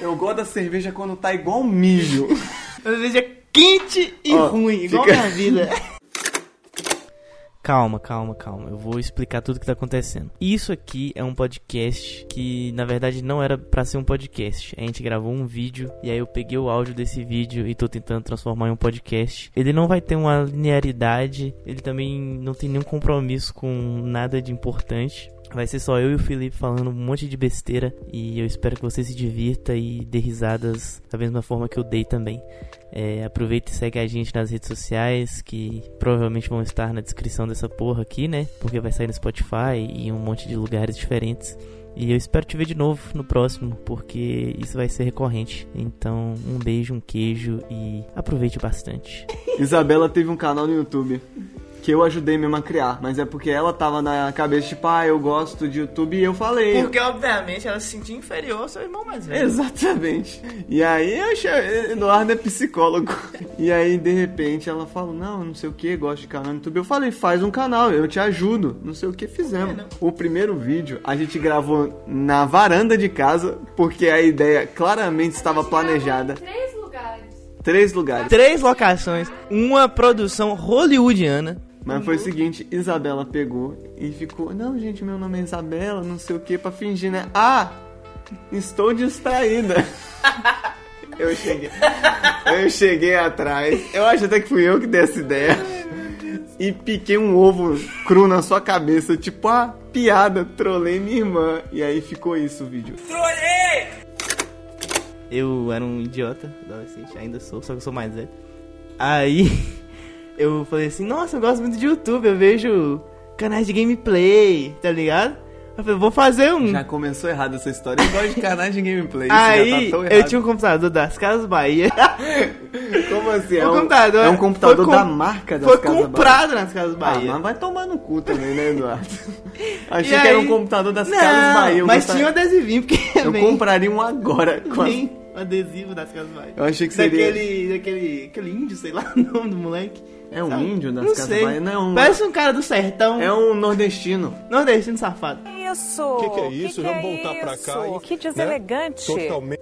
Eu gosto da cerveja quando tá igual mijo. Cerveja quente e Ó, ruim, igual fica- minha vida. Calma, calma, calma. Eu vou explicar tudo que tá acontecendo. Isso aqui é um podcast que, na verdade, não era pra ser um podcast. A gente gravou um vídeo e aí eu peguei o áudio desse vídeo e tô tentando transformar em um podcast. Ele não vai ter uma linearidade, ele também não tem nenhum compromisso com nada de importante. Vai ser só eu e o Felipe falando um monte de besteira e eu espero que você se divirta e dê risadas da mesma forma que eu dei também. É, aproveita e segue a gente nas redes sociais, que provavelmente vão estar na descrição dessa porra aqui, né? Porque vai sair no Spotify e em um monte de lugares diferentes. E eu espero te ver de novo no próximo, porque isso vai ser recorrente. Então, um beijo, um queijo e aproveite bastante. Isabela teve um canal no YouTube que eu ajudei mesmo a criar, mas é porque ela tava na cabeça, tipo, ah, eu gosto de YouTube e eu falei. Porque, obviamente, ela se sentia inferior ao seu irmão mais velho. Exatamente. E aí eu achei, Eduardo é psicólogo. E aí, de repente, ela falou, não, não sei o que, gosto de canal no YouTube. Eu falei, faz um canal, eu te ajudo. Não sei o que fizemos. É, não. o primeiro vídeo a gente gravou na varanda de casa, porque a ideia claramente estava planejada. Três lugares. Três lugares. Três locações, uma produção hollywoodiana. Mas foi o seguinte, Isabela pegou e ficou, não, gente, meu nome é Isabela, não sei o que, pra fingir, né? Ah, estou distraída. Eu cheguei. Eu cheguei atrás. Eu acho até que fui eu que dei essa ideia. E piquei um ovo cru na sua cabeça, tipo, ah, piada, trolei minha irmã. E aí ficou isso o vídeo. Eu era um idiota adolescente, ainda sou, só que eu sou mais velho. Aí eu falei assim, nossa, eu gosto muito de YouTube, eu vejo canais de gameplay, tá ligado? Eu falei, vou fazer um. Já começou errado essa história. Eu gosto de canais de gameplay. Aí isso já tá eu tinha um computador das Casas Bahia. Como assim? É um, computador é um computador foi com- da marca das Foi Casas Bahia. comprado nas Casas Ah, Bahia. mas vai tomar no cu também, né, Eduardo? Achei E que era aí- um computador das Não, Casas Bahia. Eu mas gostaria- tinha um adesivinho, porque Eu vem, compraria um agora. com as- vem um adesivo das Casas Bahia. Eu achei que seria... Daquele, daquele, aquele índio, sei lá o nome do moleque. É um Sabe? índio das Não Casas sei. Bahia? Não, é um... Parece um cara do sertão. É um nordestino. Nordestino safado. Isso? O que, que é isso? Que Vamos é voltar pra cá. e, Que deselegante. Né? Totalmente.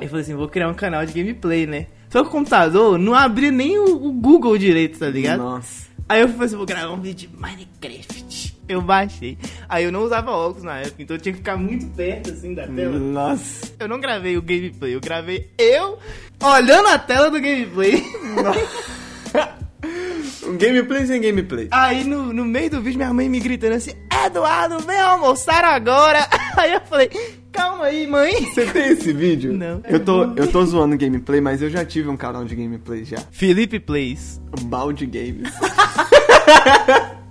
Ele falou assim, vou criar um canal de gameplay, né? Só que o computador não abria nem o, o Google direito, tá ligado? Nossa. Aí eu falei assim, vou gravar um vídeo de Minecraft. Eu baixei. Aí eu não usava óculos na época, então eu tinha que ficar muito perto, assim, da tela. Nossa. Eu não gravei o gameplay, eu gravei eu olhando a tela do gameplay. Um gameplay sem gameplay. Aí no, no meio do vídeo minha mãe me gritando assim, Eduardo, vem almoçar agora. Aí eu falei, calma aí, mãe. Você tem esse vídeo? Não. Eu tô, eu tô zoando gameplay, mas eu já tive um canal de gameplay já. Felipe Plays. Balde Games.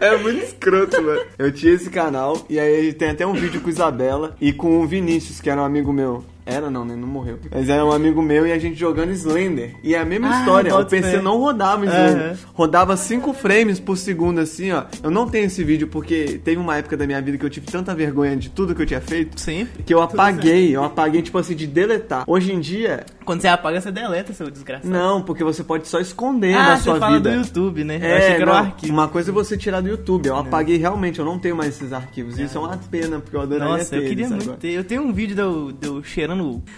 É muito escroto, mano. Eu tinha esse canal e aí tem até um vídeo com Isabela e com o Vinícius, que era um amigo meu. Era não, né? Não morreu. Mas era um amigo meu e a gente jogando Slender. E é a mesma Ah, história. O PC fé. não rodava Slender. Aham. Rodava 5 frames por segundo, assim, ó. Eu não tenho esse vídeo porque teve uma época da minha vida que eu tive tanta vergonha de tudo que eu tinha feito. Sempre. Que eu apaguei, eu apaguei, tipo assim, de deletar. Hoje em dia, Quando você apaga, você deleta, seu desgraçado. não, porque você pode só esconder ah, da você sua fala vida. do YouTube, né? eu É, achei que era um não, arquivo. Uma coisa é você tirar do YouTube. Eu apaguei realmente, eu não tenho mais esses arquivos. Isso é uma pena, porque eu adoraria Nossa, ter eu queria eles muito agora. ter. Eu tenho um vídeo de eu, de eu cheirando.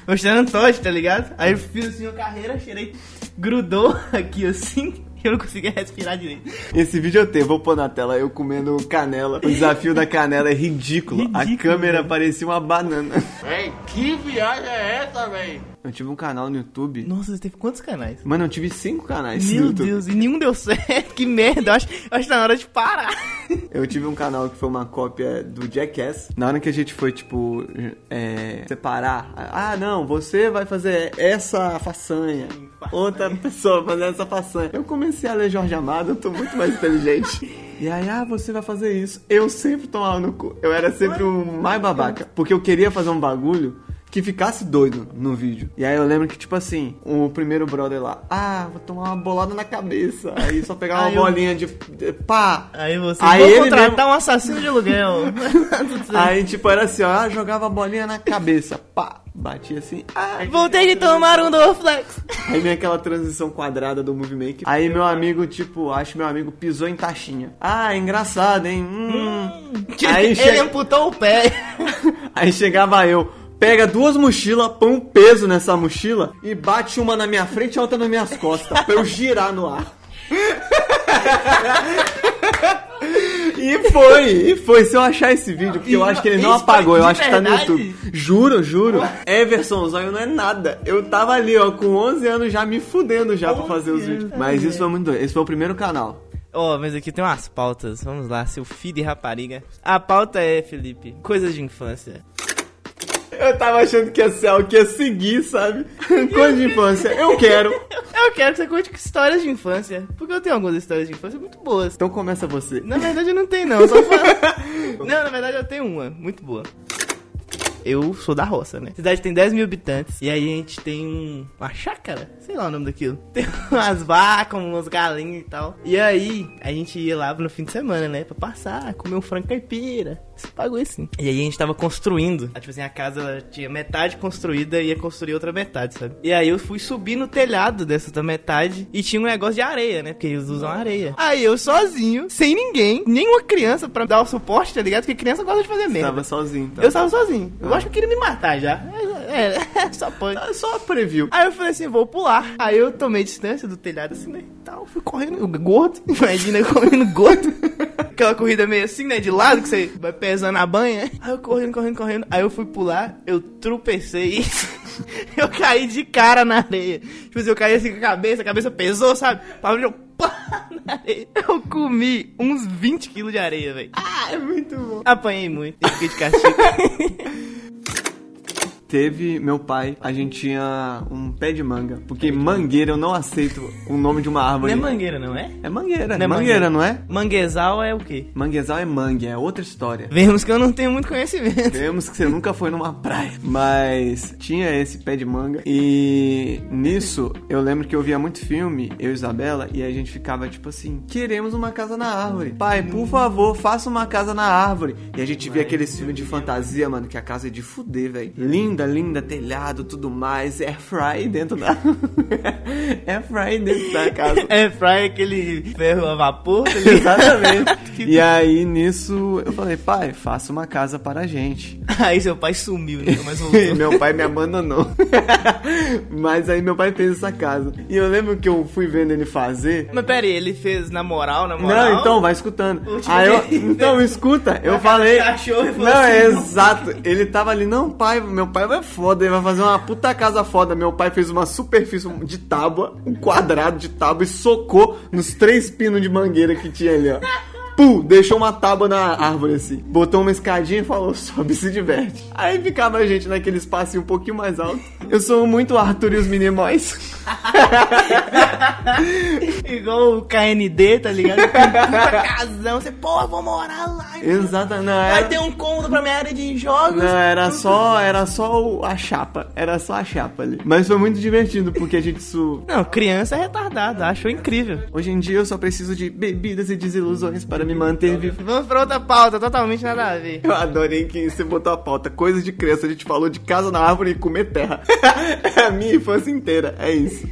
Eu cheirando toste, tá ligado? Aí eu fiz assim uma carreira, cheirei. Grudou aqui assim. Eu não conseguia respirar direito. Esse vídeo eu tenho, vou pôr na tela, eu comendo canela. O desafio da canela é ridículo. a Ridículo, câmera velho. parecia uma banana. Véi, que viagem é essa, véi? Eu tive um canal no YouTube. Nossa, você teve quantos canais? Mano, eu tive cinco canais Meu. Deus, e nenhum deu certo. Que merda. Eu acho, eu acho que tá na hora de parar. Eu tive um canal que foi uma cópia do Jackass. Na hora que a gente foi, tipo, é, separar. Ah, não, você vai fazer essa façanha. Outra pessoa vai fazer essa façanha. Eu comecei a ler Jorge Amado, eu tô muito mais inteligente. E aí, ah, você vai fazer isso. Eu sempre tomava no cu. Eu era sempre o mais babaca. Porque eu queria fazer um bagulho que ficasse doido no vídeo. E aí eu lembro que, tipo assim, o primeiro brother lá, ah, vou tomar uma bolada na cabeça. Aí só pegar uma Aí eu- bolinha de, de pá. Aí você Aí vou ele contratar mesmo- um assassino de aluguel. Aí, tipo, era assim, ó, ah, jogava a bolinha na cabeça, pá, batia assim, ah, Voltei de tomar um Dorflex. Aí vem aquela transição quadrada do Movie Maker. Aí meu amigo, tipo, acho que meu amigo pisou em taxinha. Ah, engraçado, hein? Hum. Aí, Ele che- amputou o pé. Aí chegava eu, pega duas mochilas, põe um peso nessa mochila e bate uma na minha frente e outra nas minhas costas, pra eu girar no ar. E foi, e foi. Se eu achar esse vídeo, porque eu acho que ele não foi apagou, eu acho que tá no? YouTube. Juro, juro. Everson, o zóio não é nada. Eu tava ali, ó, com 11 anos já me fudendo já pra fazer os 11 vídeos. Mas é. isso foi muito doido. Esse foi o primeiro canal. Ó, mas aqui tem umas pautas. Vamos lá, seu filho de rapariga. A pauta é, Felipe, coisas de infância. Eu tava achando que ia ser algo que ia seguir, sabe? Coisa de infância. Eu quero. Eu quero que você conte histórias de infância. Porque eu tenho algumas histórias de infância muito boas. Então começa você. Na verdade eu não tenho não, só fa- Não, na verdade eu tenho uma, muito boa. Eu sou da roça, né? A cidade tem 10 mil habitantes. E aí a gente tem um, uma chácara, sei lá o nome daquilo. Tem umas vacas, umas galinhas e tal. E aí a gente ia lá no fim de semana, né? Pra passar, comer um frango caipira. Esse bagulho assim. E aí a gente tava construindo. Tipo assim, a casa ela tinha metade construída e ia construir outra metade, sabe? E aí eu fui subir no telhado dessa outra metade e tinha um negócio de areia, né? Porque eles usam areia. Aí eu sozinho, sem ninguém, nenhuma criança pra dar o suporte, tá ligado? Porque criança gosta de fazer merda. Tava sozinho, tá? Eu estava sozinho. Eu acho que eu queria me matar já. É, é, só pode. Ah, Só preview. Aí eu falei assim, vou pular. Aí eu tomei distância do telhado assim, né? e Tal, fui correndo, gordo. Imagina eu correndo gordo. Aquela corrida meio assim, né? De lado, que você vai pesando a banha. Aí eu correndo, correndo, correndo. Aí eu fui pular, eu tropecei eu caí de cara na areia. Tipo assim, eu caí assim com a cabeça, a cabeça pesou, sabe? Pra eu pá, na areia. Eu comi uns 20 quilos de areia, velho. Ah, é muito bom. Apanhei muito, e fiquei de castigo. Teve meu pai, a gente tinha um pé de manga. Porque mangueira eu não aceito o nome de uma Não árvore. é mangueira, não é? É mangueira, Não é mangueira, não é? Manguezal é o quê? Manguezal é mangue, é outra história. Vemos que eu não tenho muito conhecimento. Vemos que você nunca foi numa praia. Mas tinha esse pé de manga. E nisso, eu lembro que eu via muito filme, eu e Isabela, e a gente ficava tipo assim: queremos uma casa na árvore. Pai, por favor, faça uma casa na árvore. E a gente via aqueles filmes de fantasia, mano, que a casa é de fuder, velho. Linda, linda, telhado, tudo mais. Air fry dentro da. Air fry dentro da casa. É fry aquele ferro a vapor, tá? Exatamente. E aí, nisso, eu falei, pai, faça uma casa para a gente. Aí seu pai sumiu, né? Mas meu pai me abandonou. Mas aí meu pai fez essa casa. E eu lembro que eu fui vendo ele fazer. Mas pera aí, ele fez na moral, na moral? Não, então, vai escutando. Aí eu, então, escuta, eu falei. cachorro Não, é assim, não. exato. Ele tava ali, não, pai, meu pai vai foda, ele vai fazer uma puta casa foda. Meu pai fez uma superfície de tábua, um quadrado de tábua e socou nos três pinos de mangueira que tinha ali, ó. Pum, deixou uma tábua na árvore assim. Botou uma escadinha e falou: sobe se diverte. Aí ficava a gente naquele espacinho um pouquinho mais alto. Eu sou muito Arthur e os Minimóis. Igual o KND, tá ligado? Puta casão. Você, pô, eu vou morar lá. Exato, não Vai era. ter um cômodo pra minha área de jogos. Não, era só, era só a chapa. Era só a chapa ali. Mas foi muito divertido porque a gente su... Não, criança é retardada, achou incrível. Hoje em dia eu só preciso de bebidas e desilusões para me manter vivo. Vamos pra outra pauta, totalmente nada a ver. Eu adorei que você botou a pauta. Coisas de criança. A gente falou de casa na árvore e comer terra. É a minha infância inteira. É isso.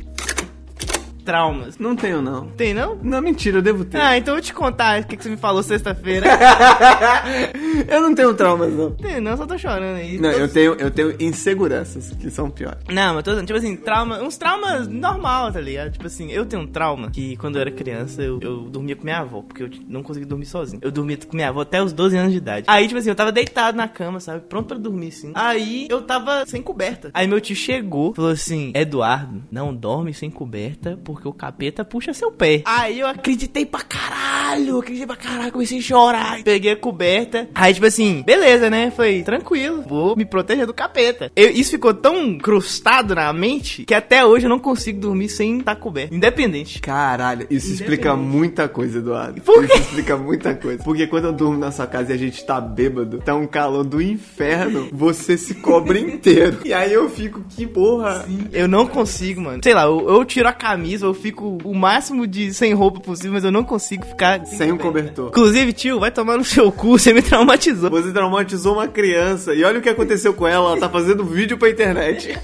Traumas. Não tenho, não. Tem não? Não, mentira, eu devo ter. Ah, então eu vou te contar o que, que você me falou sexta-feira. eu não tenho traumas, não. Tem não, só tô chorando aí. Não, eu tenho, eu tenho inseguranças, que são piores. Não, mas tô dizendo, tipo assim, trauma, uns traumas normal, tá ligado? Tipo assim, eu tenho um trauma que quando eu era criança eu, eu dormia com minha avó, porque eu não conseguia dormir sozinho. Eu dormia com minha avó até os 12 anos de idade. Aí, tipo assim, eu tava deitado na cama, sabe? Pronto pra dormir, assim. Aí eu tava sem coberta. Aí meu tio chegou, falou assim: Eduardo, não dorme sem coberta, porque o capeta puxa seu pé. Aí eu acreditei pra caralho, acreditei pra caralho, comecei a chorar. Peguei a coberta. Aí, tipo assim, beleza, né? Foi tranquilo, vou me proteger do capeta. Eu- isso ficou tão crustado na mente que até hoje eu não consigo dormir sem estar coberto. Independente. Caralho, isso explica muita coisa, Eduardo. Por quê? Isso explica muita coisa. Porque quando eu durmo na sua casa e a gente tá bêbado, tá um calor do inferno, você se cobre inteiro. E aí eu fico, que porra. Eu não consigo, mano. Sei lá, eu, eu tiro a camisa, eu fico o máximo de sem roupa possível, mas eu não consigo ficar Sem um cobertor. Inclusive, tio, vai tomar no seu cu, você me traumatizou. Você traumatizou uma criança e olha o que aconteceu com ela, ela tá fazendo vídeo pra internet.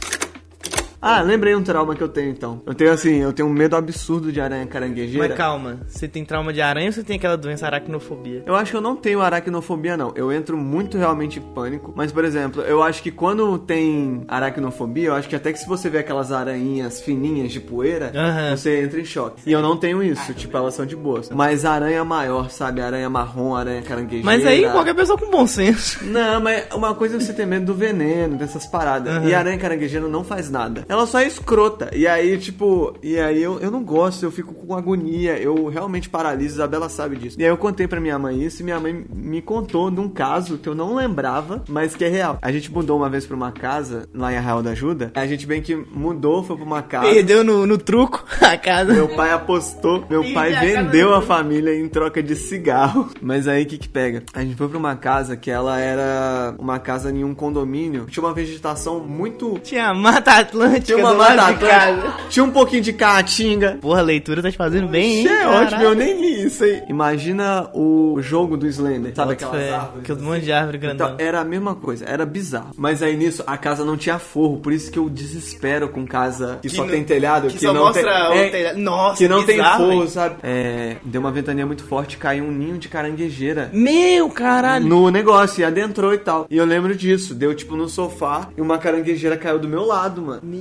Ah, lembrei um trauma que eu tenho então. Eu tenho assim, eu tenho um medo absurdo de aranha caranguejeira. Mas calma, você tem trauma de aranha ou você tem aquela doença aracnofobia? Eu acho que eu não tenho aracnofobia, não. Eu entro muito realmente em pânico. Mas, por exemplo, eu acho que quando tem aracnofobia, eu acho que até que se você vê aquelas aranhinhas fininhas de poeira, Aham. você entra em choque. E eu não tenho isso, tipo, elas são de boas. Mas aranha maior, sabe? Aranha marrom, aranha caranguejeira. Mas aí qualquer pessoa com bom senso. Não, mas uma coisa é você ter medo do veneno, dessas paradas. Aham. E aranha caranguejeira não faz nada. Ela só é escrota. E aí, tipo, e aí eu, eu não gosto, eu fico com agonia. Eu realmente paraliso, Isabela sabe disso. E aí eu contei pra minha mãe isso e minha mãe me contou de um caso que eu não lembrava, mas que é real. A gente mudou uma vez pra uma casa lá em Arraial da Ajuda. A gente bem que mudou, foi pra uma casa. Perdeu no, no truco a casa. Meu pai apostou, meu pai a vendeu do- a família em troca de cigarro. Mas aí o que que pega? A gente foi pra uma casa que ela era uma casa em um condomínio. Tinha uma vegetação muito. Tinha a Mata Atlântica Tinha uma mata atlântica. Tinha um pouquinho de caatinga. Porra, a leitura tá te fazendo bem, hein? É ótimo, Caralho. eu nem li isso aí. Imagina o jogo do Slender. Sabe Bota aquelas fé, árvores? Aquele monte de árvore grandão. Então, era a mesma coisa, era bizarro. Mas aí nisso, a casa não tinha forro, por isso que eu desespero com casa que, só não- tem telhado, que que, só não mostra tem. o é, telhado. Nossa, que não tem bizarro, forro, hein? sabe? É, deu uma ventania muito forte, caiu um ninho de caranguejeira. Meu caralho. No negócio, e adentrou e tal. E eu lembro disso. Deu tipo no sofá e uma caranguejeira caiu do meu lado, mano. Meu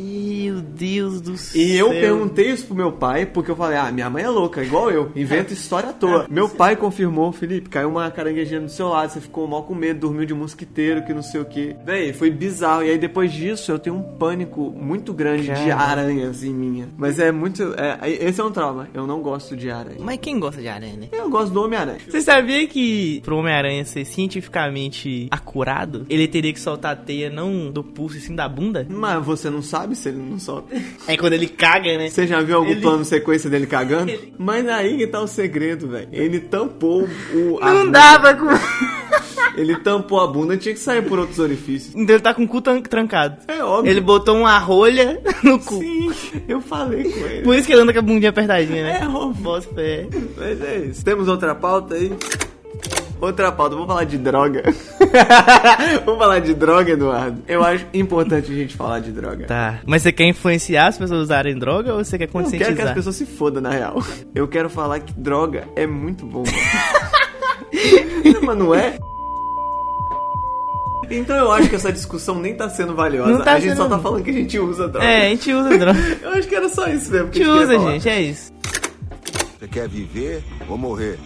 Deus do céu. E eu perguntei isso pro meu pai, porque eu falei, ah, minha mãe é louca, igual eu, inventa história à toa. Meu pai confirmou, Felipe, caiu uma caranguejeira do seu lado, você ficou mal com medo, dormiu de mosquiteiro, que não sei o que. Véi, foi bizarro. E aí depois disso eu tenho um pânico muito grande de aranhas em minha. Mas é muito. é, esse é um trauma. Eu não gosto de aranha. Mas quem gosta de aranha, né? Eu gosto do Homem-Aranha. Você sabia que pro Homem-Aranha ser cientificamente acurado, ele teria que soltar a teia não do pulso e sim da bunda? Mas você não sabe se ele não solta. É quando ele caga, né? Você já viu algum Ele- plano sequência dele cagando? Ele- Mas aí que tá o segredo, velho. Ele tampou o. Não dava com. Ele tampou a bunda, tinha que sair por outros orifícios. Então ele tá com o cu tran- trancado. É óbvio. Ele botou uma rolha no cu. Sim, eu falei com ele. Por isso que ele anda com a bundinha apertadinha, né? É óbvio. Bota fé. Mas é isso. Temos outra pauta aí? Outra pauta, vamos falar de droga. vamos falar de droga, Eduardo. Eu acho importante a gente falar de droga. Tá. Mas você quer influenciar as pessoas a usarem droga ou você quer Eu quero conscientizar? que as pessoas se fodam, na real. Eu quero falar que droga é muito bom. Mas não é? Então eu acho que essa discussão nem tá sendo valiosa. Não tá a gente sendo, só tá falando que a gente usa droga. É, a gente usa droga. Eu acho que era só isso mesmo A que gente a gente usa, gente, é isso. Você quer viver ou morrer?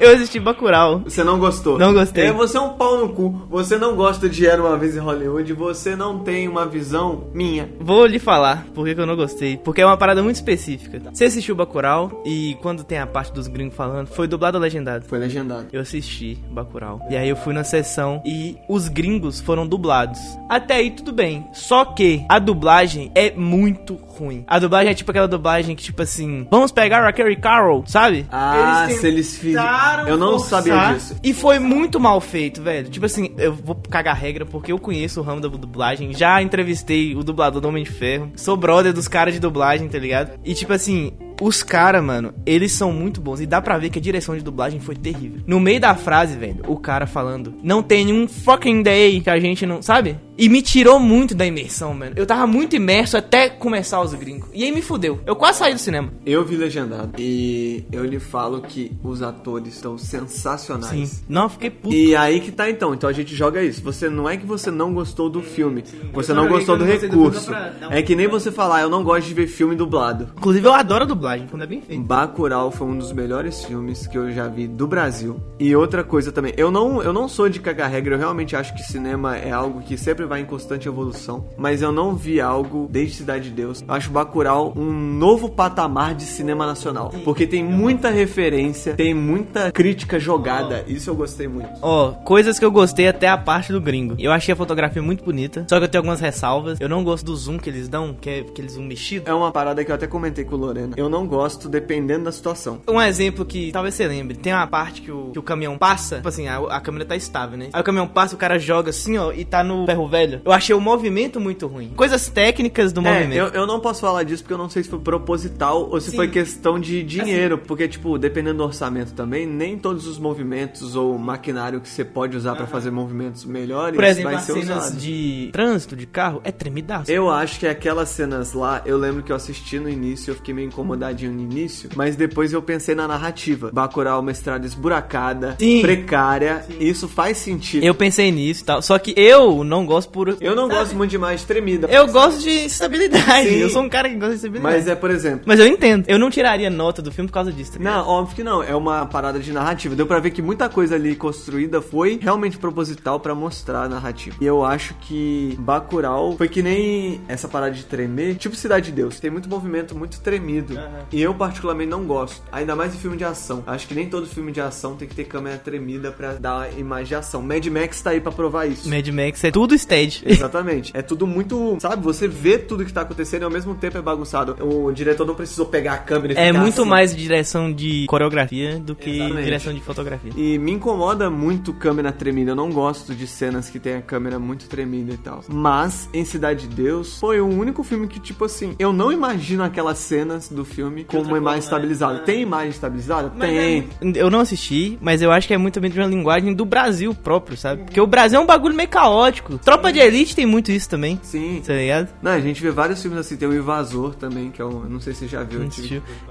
Eu assisti Bacurau. Você não gostou? Não gostei. É, você é um pau no cu. Você não gosta de Era Uma Vez em Hollywood. Você não tem uma visão minha. Vou lhe falar por que eu não gostei. Porque é uma parada muito específica. Você assistiu Bacurau e quando tem a parte dos gringos falando, foi dublado ou legendado? Foi legendado. Eu assisti Bacurau. E aí eu fui na sessão e os gringos foram dublados. Até aí tudo bem. Só que a dublagem é muito ruim. A dublagem é tipo aquela dublagem que tipo assim, vamos pegar a Carrie Carroll, sabe? Ah, se eles fizeram. Tentaram Eu não forçar. sabia disso. E foi muito mal feito, velho. Tipo assim, eu vou cagar regra porque eu conheço o ramo da dublagem. Já entrevistei o dublador do Homem de Ferro. Sou brother dos caras de dublagem, tá ligado? E tipo assim, os caras, mano, eles são muito bons. E dá pra ver que a direção de dublagem foi terrível. No meio da frase, velho, o cara falando: Não tem nenhum fucking day que a gente não. Sabe? E me tirou muito da imersão, mano. Eu tava muito imerso até começar os gringos. E aí me fudeu. Eu quase saí do cinema. Eu vi legendado. E eu lhe falo que os atores estão sensacionais. Sim. Não, eu fiquei puto. E aí que tá então. Então a gente joga isso. Você não é que você não gostou do filme. Você não gostou do que eu não gostei do recurso. um- É que nem você falar, eu não gosto de ver filme dublado. Inclusive, eu adoro a dublagem, quando é bem feito. Bacurau foi um dos melhores filmes que eu já vi do Brasil. E outra coisa também, eu não, eu não sou de cagar regra, eu realmente acho que cinema é algo que sempre vai em constante evolução. Mas eu não vi algo desde Cidade de Deus. Eu acho Bacurau um novo patamar de cinema nacional. Porque tem muita referência, tem muita crítica jogada. Isso eu gostei muito. Ó, coisas que eu gostei até a parte do gringo. Eu achei a fotografia muito bonita, só que eu tenho algumas ressalvas. Eu não gosto do zoom que eles dão, que é aquele zoom mexido. É uma parada que eu até comentei com o Lorena. Eu não gosto dependendo da situação. Um exemplo que talvez você lembre, tem uma parte que o, que o caminhão passa, tipo assim, a, a câmera tá estável, né? Aí o caminhão passa, o cara joga assim, ó, e tá no ferro velho velho. Eu achei o movimento muito ruim. Coisas técnicas do É, movimento. eu, eu não posso falar disso porque eu não sei se foi proposital ou se Sim. Assim, foi questão de dinheiro. Porque, tipo, dependendo do orçamento também, nem todos os movimentos ou maquinário que você pode usar pra fazer movimentos melhores Por exemplo, vai ser cenas usado. de trânsito de carro é tremidaço. Eu acho que aquelas cenas lá, eu lembro que eu assisti no início, eu fiquei meio incomodadinho no início, mas depois eu pensei na narrativa. Bacurau é uma estrada esburacada, Sim. precária, isso faz sentido. Eu pensei nisso e tal. Só que eu não gosto por. Eu não Sabe? gosto muito de imagem tremida. Eu gosto de estabilidade. Sim. Eu sou um cara que gosta de estabilidade. Mas é, por exemplo, Mas eu entendo. Eu não tiraria nota do filme por causa disso. tá? Não, óbvio que não. É uma parada de narrativa. Deu pra ver que muita coisa ali construída foi realmente proposital pra mostrar a narrativa. E eu acho que Bacurau foi que nem essa parada de tremer, tipo Cidade de Deus. Tem muito movimento muito tremido. E eu particularmente não gosto. Ainda mais em filme de ação. Acho que nem todo filme de ação tem que ter câmera tremida pra dar imagem de ação. Mad Max tá aí pra provar isso. Mad Max é tudo stage. Exatamente. É tudo muito, sabe? Você vê tudo que tá acontecendo e ao mesmo tempo é bagunçado. O diretor não precisou pegar a câmera e É ficar muito assim. mais direção de coreografia do que Exatamente. direção de fotografia. E me incomoda muito câmera tremida. Eu não gosto de cenas que tem a câmera muito tremida e tal. Mas, em Cidade de Deus, foi o único filme que, tipo assim, eu não imagino aquelas cenas do filme com uma imagem estabilizada. Tem imagem estabilizada? tem. Eu não assisti, mas eu acho que é muito bem de uma linguagem do Brasil próprio, sabe? Porque o Brasil é um bagulho meio caótico. Tropa de Elite tem muito isso também. Sim. Tá ligado? Não, a gente vê vários filmes assim. Tem o Invasor também, que é um. Não sei se você já viu.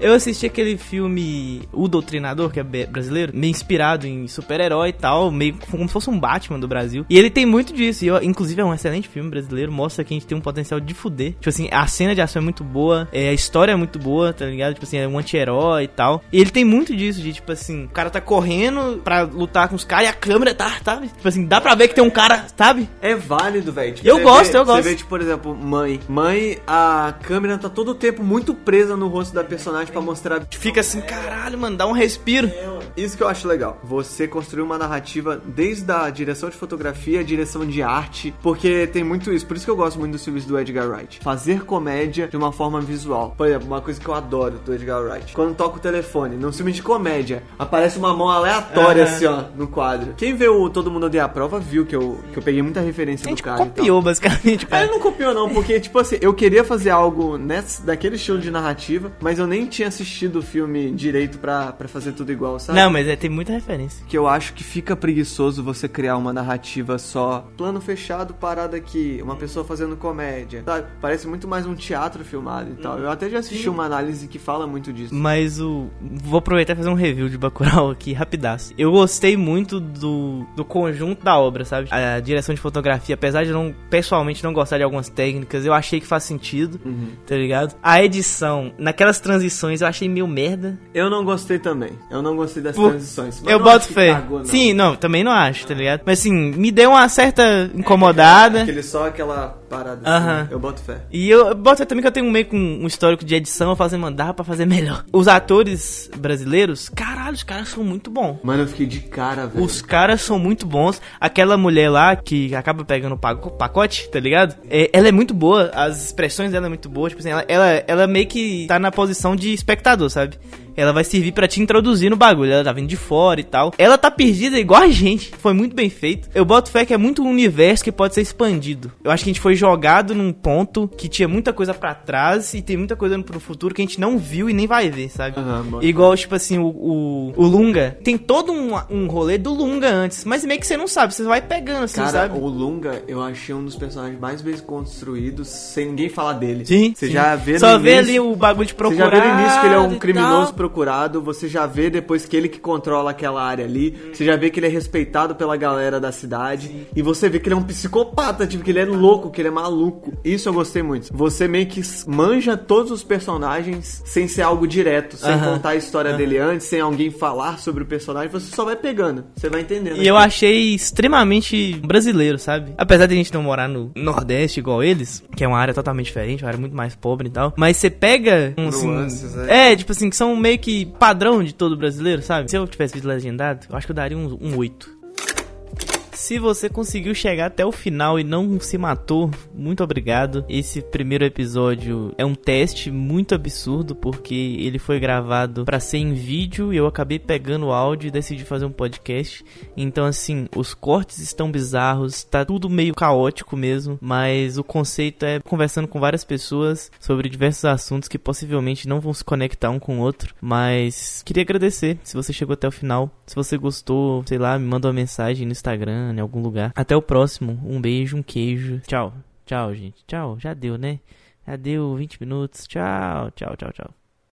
Eu assisti aquele filme O Doutrinador, que é brasileiro, meio inspirado em super-herói e tal, meio como se fosse um Batman do Brasil. E ele tem muito disso. E eu- inclusive é um excelente filme brasileiro, mostra que a gente tem um potencial de fuder. Tipo assim, a cena de ação é muito boa, é, a história é muito boa, tá ligado? Tipo assim, é um anti-herói e tal. E ele tem muito disso, de tipo assim, o cara tá correndo pra lutar com os caras e a câmera tá, sabe? Tipo assim, dá pra ver que tem um cara, sabe? É válido, velho. Tipo, Eu gosto, vê- eu gosto. Você vê, tipo, por exemplo, Mãe. Mãe, a câmera tá todo o tempo muito presa no rosto da personagem pra mostrar. Fica assim, caralho, mano, dá um respiro. Isso que eu acho legal. Você construir uma narrativa desde a direção de fotografia, direção de arte, porque tem muito isso. Por isso que eu gosto muito dos filmes do Edgar Wright. Fazer comédia de uma forma visual. Por exemplo, uma coisa que eu adoro do Edgar Wright. Quando toca o telefone, num filme de comédia, aparece uma mão aleatória assim, ó, no quadro. Quem vê o Todo Mundo Odeia a Prova viu que eu, que eu peguei muita referência A do cara. copiou, basicamente, Ah, cara. ele não copiou não, porque, tipo assim, eu queria fazer algo nesse, daquele estilo de narrativa, mas eu nem tinha assistido o filme direito pra, pra fazer tudo igual, sabe? Não, mas é, tem muita referência. Que eu acho que fica preguiçoso você criar uma narrativa só plano fechado, parada aqui, uma pessoa fazendo comédia, sabe? Parece muito mais um teatro filmado e tal. Eu até já assisti uma análise que fala muito disso. Mas o. Vou aproveitar e fazer um review de Bacurau aqui, rapidaço. Eu gostei muito do, do conjunto da obra, sabe? A direção de fotografia, apesar de não, pessoalmente, não gostar de algumas técnicas, eu achei que faz sentido, tá ligado? A edição, naquelas transições, eu achei meio merda. Eu não gostei também. Eu não gostei das Por- transições. Mas Eu boto que fé. cagou, não. Sim, não, também não acho, tá ligado? Mas assim, me deu uma certa incomodada. Aquele só aquela parada assim. Eu boto fé. E eu boto fé também que eu tenho meio com um histórico de edição, eu fazer mandar pra fazer melhor. Os atores brasileiros, caralho, os caras são muito bons. Mano, eu fiquei de cara, velho. Os caras são muito bons. Aquela mulher lá que acaba pegando o paco- pacote, tá ligado? É, ela é muito boa, as expressões dela é muito boa. Tipo assim, ela, ela, ela meio que tá na posição de espectador, sabe? Ela vai servir pra te introduzir no bagulho. Ela tá vindo de fora e tal. Ela tá perdida igual a gente. Foi muito bem feito. Eu boto fé que é muito um universo que pode ser expandido. Eu acho que a gente foi jogado num ponto que tinha muita coisa pra trás e tem muita coisa pro futuro que a gente não viu e nem vai ver, sabe? Boto Igual, tipo assim, o, o, o Lunga. Tem todo um, um rolê do Lunga antes. Mas meio que você não sabe, você vai pegando, assim, Cara, sabe? o Lunga, eu achei um dos personagens mais bem construídos, sem ninguém falar dele. Sim. Você sim. já vê Só vê início, ali o bagulho de Você procurar. já vê no início que ele é um criminoso. Procurado, você já vê depois que ele que controla aquela área ali, você já vê que ele é respeitado pela galera da cidade, e você vê que ele é um psicopata, tipo, que ele é louco, que ele é maluco. Isso eu gostei muito. Você meio que manja todos os personagens sem ser algo direto, sem Aham. contar a história dele antes, sem alguém falar sobre o personagem, você só vai pegando, você vai entendendo. E eu achei extremamente brasileiro, sabe? Apesar de a gente não morar no Nordeste igual eles, que é uma área totalmente diferente, uma área muito mais pobre e tal. Mas você pega um assim. Né? É, tipo assim, que são meio que padrão de todo brasileiro, sabe? Se eu tivesse visto legendado, eu acho que eu daria um, um 8. Se você conseguiu chegar até o final e não se matou, muito obrigado. Esse primeiro episódio é um teste muito absurdo porque ele foi gravado para ser em vídeo e eu acabei pegando o áudio e decidi fazer um podcast. Então assim, os cortes estão bizarros, tá tudo meio caótico mesmo, mas o conceito é conversando com várias pessoas sobre diversos assuntos que possivelmente não vão se conectar um com o outro, mas queria agradecer se você chegou até o final. Se você gostou, sei lá, me manda uma mensagem no Instagram, em algum lugar. Até o próximo. Um beijo, um queijo. Tchau. Tchau, gente. Tchau. Já deu, né? Já deu 20 minutos. Tchau, tchau, tchau, tchau.